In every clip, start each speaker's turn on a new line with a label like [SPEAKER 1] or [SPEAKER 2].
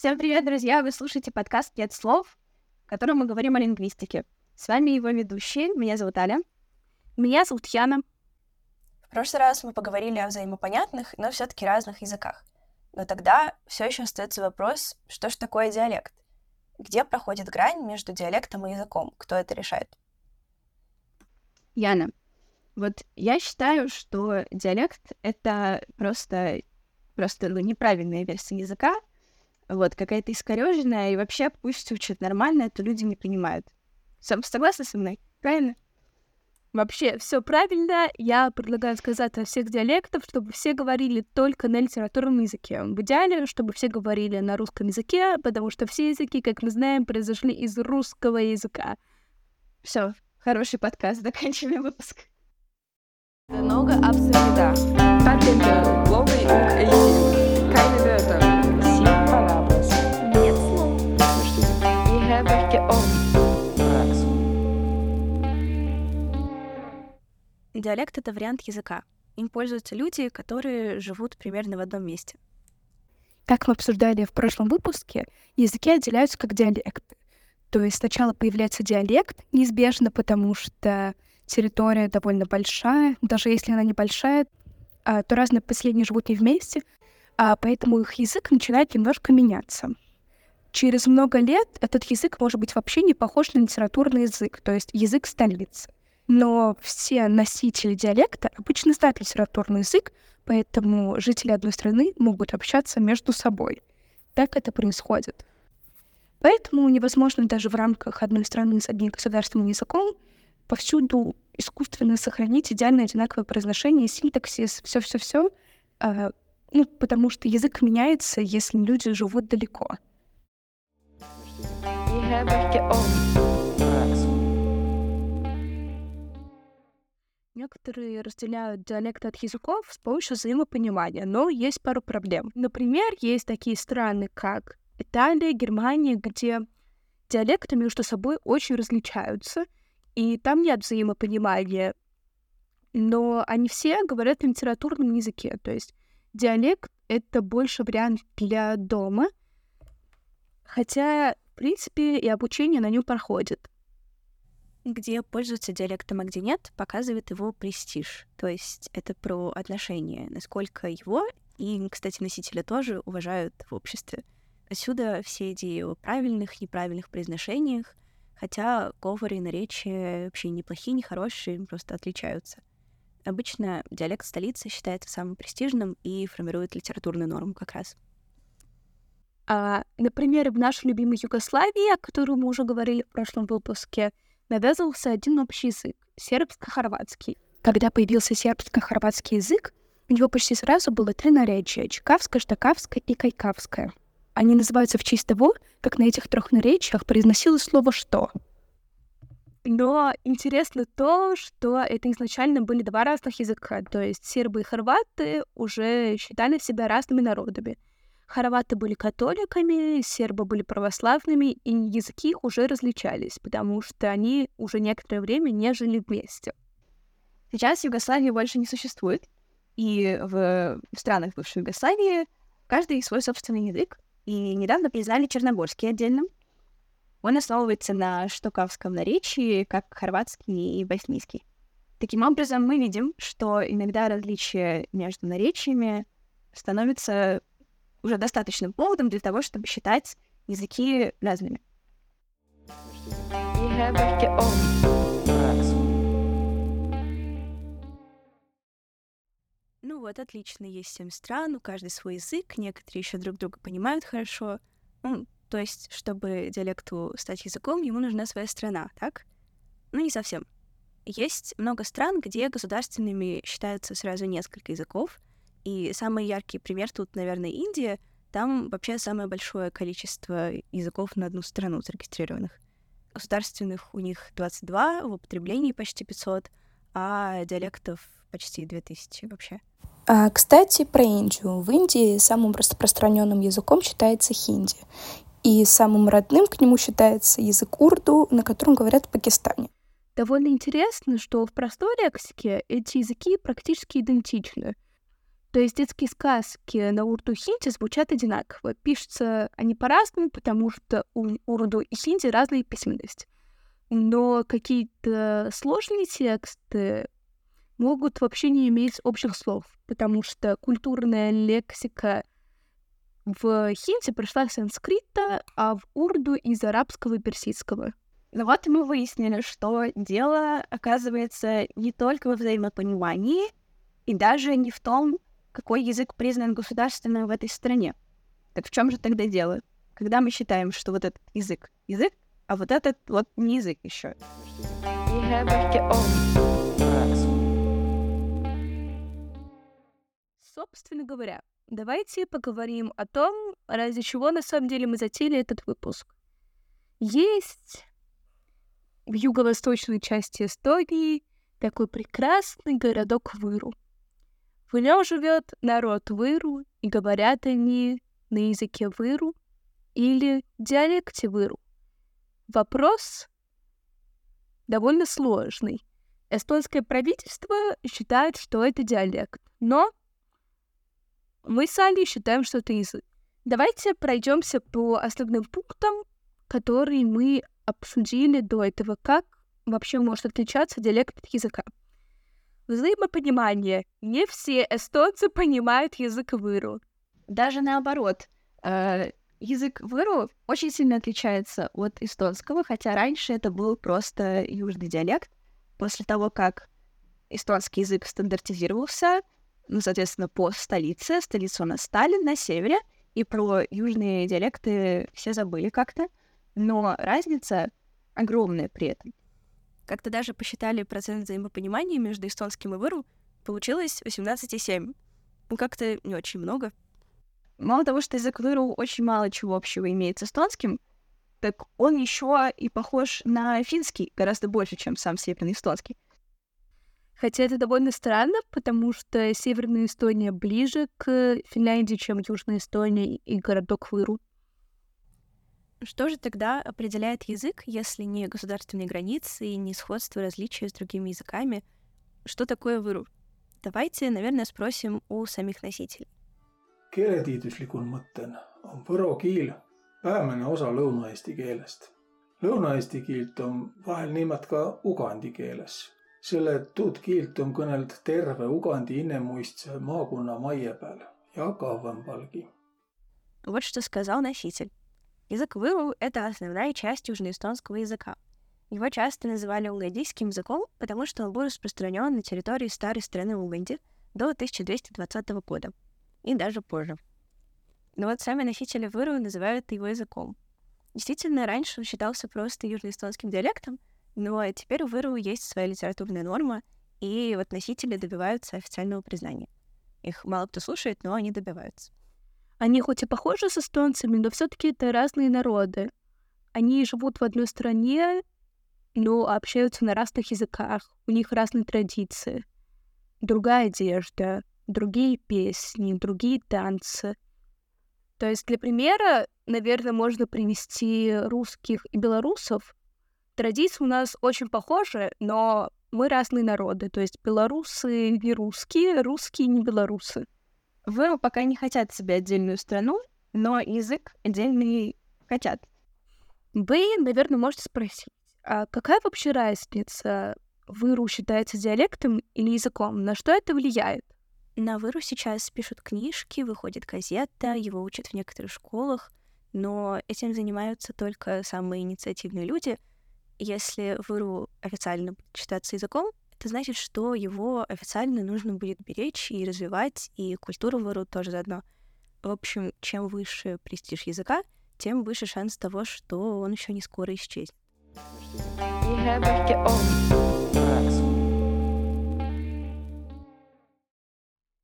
[SPEAKER 1] Всем привет, друзья! Вы слушаете подкаст «Нет слов», в котором мы говорим о лингвистике. С вами его ведущие. Меня зовут Аля.
[SPEAKER 2] Меня зовут Яна.
[SPEAKER 3] В прошлый раз мы поговорили о взаимопонятных, но все таки разных языках. Но тогда все еще остается вопрос, что же такое диалект? Где проходит грань между диалектом и языком? Кто это решает?
[SPEAKER 1] Яна, вот я считаю, что диалект — это просто, просто ну, неправильная версия языка, вот, какая-то искореженная, и вообще пусть учат нормально, это люди не принимают. Согласны со мной? Правильно?
[SPEAKER 2] Вообще, все правильно. Я предлагаю сказать о всех диалектах, чтобы все говорили только на литературном языке. В идеале, чтобы все говорили на русском языке, потому что все языки, как мы знаем, произошли из русского языка.
[SPEAKER 1] Все, хороший подкаст, заканчиваем выпуск.
[SPEAKER 4] Много абсолюта. Патента, главный
[SPEAKER 2] Диалект — это вариант языка. Им пользуются люди, которые живут примерно в одном месте.
[SPEAKER 5] Как мы обсуждали в прошлом выпуске, языки отделяются как диалекты. То есть сначала появляется диалект, неизбежно, потому что территория довольно большая, даже если она небольшая, а, то разные последние живут не вместе, а поэтому их язык начинает немножко меняться. Через много лет этот язык может быть вообще не похож на литературный язык, то есть язык столицы но все носители диалекта обычно знают литературный язык, поэтому жители одной страны могут общаться между собой. Так это происходит. Поэтому невозможно даже в рамках одной страны с одним государственным языком повсюду искусственно сохранить идеально одинаковое произношение, синтаксис, все, все, все, ну, потому что язык меняется, если люди живут далеко.
[SPEAKER 2] Некоторые разделяют диалекты от языков с помощью взаимопонимания, но есть пару проблем. Например, есть такие страны, как Италия, Германия, где диалекты между собой очень различаются, и там нет взаимопонимания. Но они все говорят на литературном языке, то есть диалект — это больше вариант для дома, хотя, принципе, и обучение на нем проходит где пользуются диалектом, а где нет, показывает его престиж. То есть это про отношения, насколько его и, кстати, носителя тоже уважают в обществе. Отсюда все идеи о правильных, неправильных произношениях, хотя говоры и наречия вообще неплохие, не хорошие, просто отличаются. Обычно диалект столицы считается самым престижным и формирует литературную норму как раз. А, например, в нашей любимой Югославии, о которой мы уже говорили в прошлом выпуске, навязывался один общий язык — сербско-хорватский. Когда появился сербско-хорватский язык, у него почти сразу было три наречия — чекавское, штакавское и кайкавское. Они называются в честь того, как на этих трех наречиях произносилось слово «что». Но интересно то, что это изначально были два разных языка, то есть сербы и хорваты уже считали себя разными народами — Хорваты были католиками, сербы были православными, и языки их уже различались, потому что они уже некоторое время не жили вместе.
[SPEAKER 1] Сейчас Югославии больше не существует, и в странах бывшей Югославии каждый свой собственный язык, и недавно признали черногорский отдельным. Он основывается на штукавском наречии, как хорватский и боснийский. Таким образом, мы видим, что иногда различия между наречиями становятся уже достаточным поводом для того, чтобы считать языки разными.
[SPEAKER 2] Ну вот, отлично, есть семь стран, у каждой свой язык, некоторые еще друг друга понимают хорошо. Ну, то есть, чтобы диалекту стать языком, ему нужна своя страна, так? Ну, не совсем. Есть много стран, где государственными считаются сразу несколько языков, и самый яркий пример тут, наверное, Индия. Там вообще самое большое количество языков на одну страну зарегистрированных. Государственных у них 22, в употреблении почти 500, а диалектов почти 2000 вообще.
[SPEAKER 5] А, кстати, про Индию. В Индии самым распространенным языком считается хинди. И самым родным к нему считается язык урду, на котором говорят в Пакистане.
[SPEAKER 2] Довольно интересно, что в простой лексике эти языки практически идентичны.
[SPEAKER 5] То есть детские сказки на урду и хинди звучат одинаково. Пишутся они по-разному, потому что у урду и хинди разные письменности. Но какие-то сложные тексты могут вообще не иметь общих слов, потому что культурная лексика в хинди пришла с санскрита, а в урду из арабского и персидского.
[SPEAKER 1] Ну вот мы выяснили, что дело оказывается не только во взаимопонимании и даже не в том, какой язык признан государственным в этой стране. Так в чем же тогда дело? Когда мы считаем, что вот этот язык язык, а вот этот вот не язык еще.
[SPEAKER 5] Собственно говоря, давайте поговорим о том, ради чего на самом деле мы затеяли этот выпуск. Есть в юго-восточной части Эстонии такой прекрасный городок Выру. В нем живет народ Выру, и говорят они на языке Выру или диалекте Выру. Вопрос довольно сложный. Эстонское правительство считает, что это диалект, но мы с Али считаем, что это язык. Давайте пройдемся по основным пунктам, которые мы обсудили до этого, как вообще может отличаться диалект от языка. Взаимопонимание. Не все эстонцы понимают язык выру.
[SPEAKER 1] Даже наоборот. Э, язык выру очень сильно отличается от эстонского, хотя раньше это был просто южный диалект. После того, как эстонский язык стандартизировался, ну, соответственно, по столице, столица у нас Сталин на севере, и про южные диалекты все забыли как-то, но разница огромная при этом.
[SPEAKER 2] Как-то даже посчитали процент взаимопонимания между эстонским и выру, получилось 18,7. Ну, как-то не очень много.
[SPEAKER 1] Мало того, что язык выру очень мало чего общего имеет с эстонским, так он еще и похож на финский гораздо больше, чем сам северный эстонский.
[SPEAKER 5] Хотя это довольно странно, потому что Северная Эстония ближе к Финляндии, чем Южная Эстония и городок Выру.
[SPEAKER 2] Что же тогда определяет язык, если не государственные границы и не сходство различия с другими языками? Что такое выру? Давайте, наверное, спросим у самих носителей.
[SPEAKER 6] keeletiiduslikul mõttel on võro kiil päämäne osa lõuna-eesti keelest. Lõuna-eesti kiilt on vahel nimet ka ugandi keeles, selle et tuud kiilt on kõneld terve Ugandi innemuistse maakonna maie peal ja kavvõmpalgi.
[SPEAKER 2] Вот что сказал носитель. Язык выру — это основная часть южноэстонского языка. Его часто называли угандийским языком, потому что он был распространен на территории старой страны Уганди до 1220 года и даже позже. Но вот сами носители выру называют его языком. Действительно, раньше он считался просто южноэстонским диалектом, но теперь у выру есть своя литературная норма, и вот носители добиваются официального признания. Их мало кто слушает, но они добиваются.
[SPEAKER 5] Они хоть и похожи с эстонцами, но все таки это разные народы. Они живут в одной стране, но общаются на разных языках. У них разные традиции. Другая одежда, другие песни, другие танцы. То есть для примера, наверное, можно привести русских и белорусов. Традиции у нас очень похожи, но мы разные народы. То есть белорусы не русские, русские не белорусы.
[SPEAKER 1] Вы пока не хотят себе отдельную страну, но язык отдельный хотят.
[SPEAKER 5] Вы, наверное, можете спросить, а какая вообще разница? Выру считается диалектом или языком? На что это влияет?
[SPEAKER 2] На Выру сейчас пишут книжки, выходит газета, его учат в некоторых школах, но этим занимаются только самые инициативные люди. Если Выру официально считаться языком, это значит, что его официально нужно будет беречь и развивать, и культуру Выру тоже заодно. В общем, чем выше престиж языка, тем выше шанс того, что он еще не скоро исчезнет.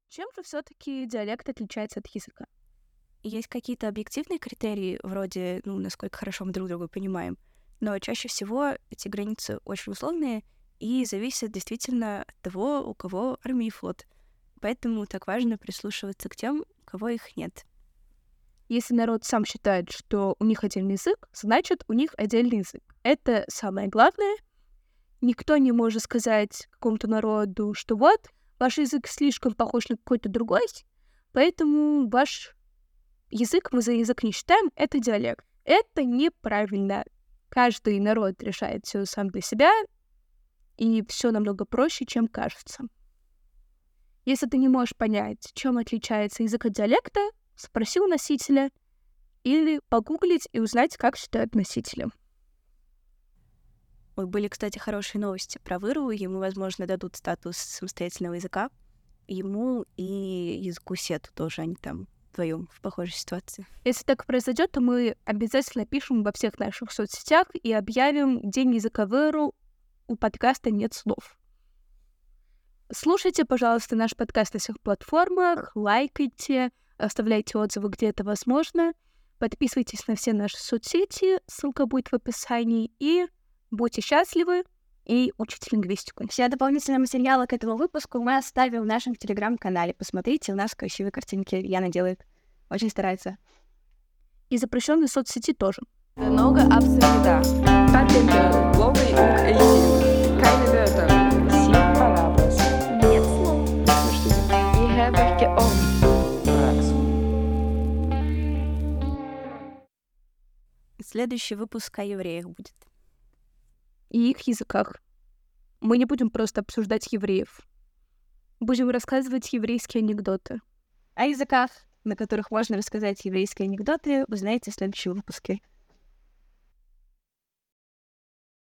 [SPEAKER 5] Чем же все-таки диалект отличается от языка?
[SPEAKER 2] Есть какие-то объективные критерии, вроде, ну, насколько хорошо мы друг друга понимаем, но чаще всего эти границы очень условные и зависят действительно от того, у кого армия и флот. Поэтому так важно прислушиваться к тем, у кого их нет.
[SPEAKER 5] Если народ сам считает, что у них отдельный язык, значит, у них отдельный язык. Это самое главное. Никто не может сказать какому-то народу, что вот, ваш язык слишком похож на какой-то другой, поэтому ваш язык мы за язык не считаем, это диалект. Это неправильно. Каждый народ решает все сам для себя, и все намного проще, чем кажется. Если ты не можешь понять, чем отличается язык от диалекта, спроси у носителя или погуглить и узнать, как считают носители.
[SPEAKER 2] Ой, были, кстати, хорошие новости про Выру. Ему, возможно, дадут статус самостоятельного языка. Ему и языку Сету тоже они там вдвоем в похожей ситуации.
[SPEAKER 5] Если так произойдет, то мы обязательно пишем во всех наших соцсетях и объявим День языка Выру. У подкаста нет слов. Слушайте, пожалуйста, наш подкаст на всех платформах, лайкайте, оставляйте отзывы, где это возможно. Подписывайтесь на все наши соцсети, ссылка будет в описании. И Будьте счастливы и учите лингвистику.
[SPEAKER 1] Все дополнительные материалы к этому выпуску мы оставим в нашем телеграм-канале. Посмотрите, у нас красивые картинки Яна делает. Очень старается.
[SPEAKER 5] И запрещенные соцсети тоже.
[SPEAKER 4] Много. Патента.
[SPEAKER 2] Следующий выпуск о евреях будет.
[SPEAKER 5] И их языках. Мы не будем просто обсуждать евреев. Будем рассказывать еврейские анекдоты.
[SPEAKER 1] О языках, на которых можно рассказать еврейские анекдоты, узнаете в следующем выпуске.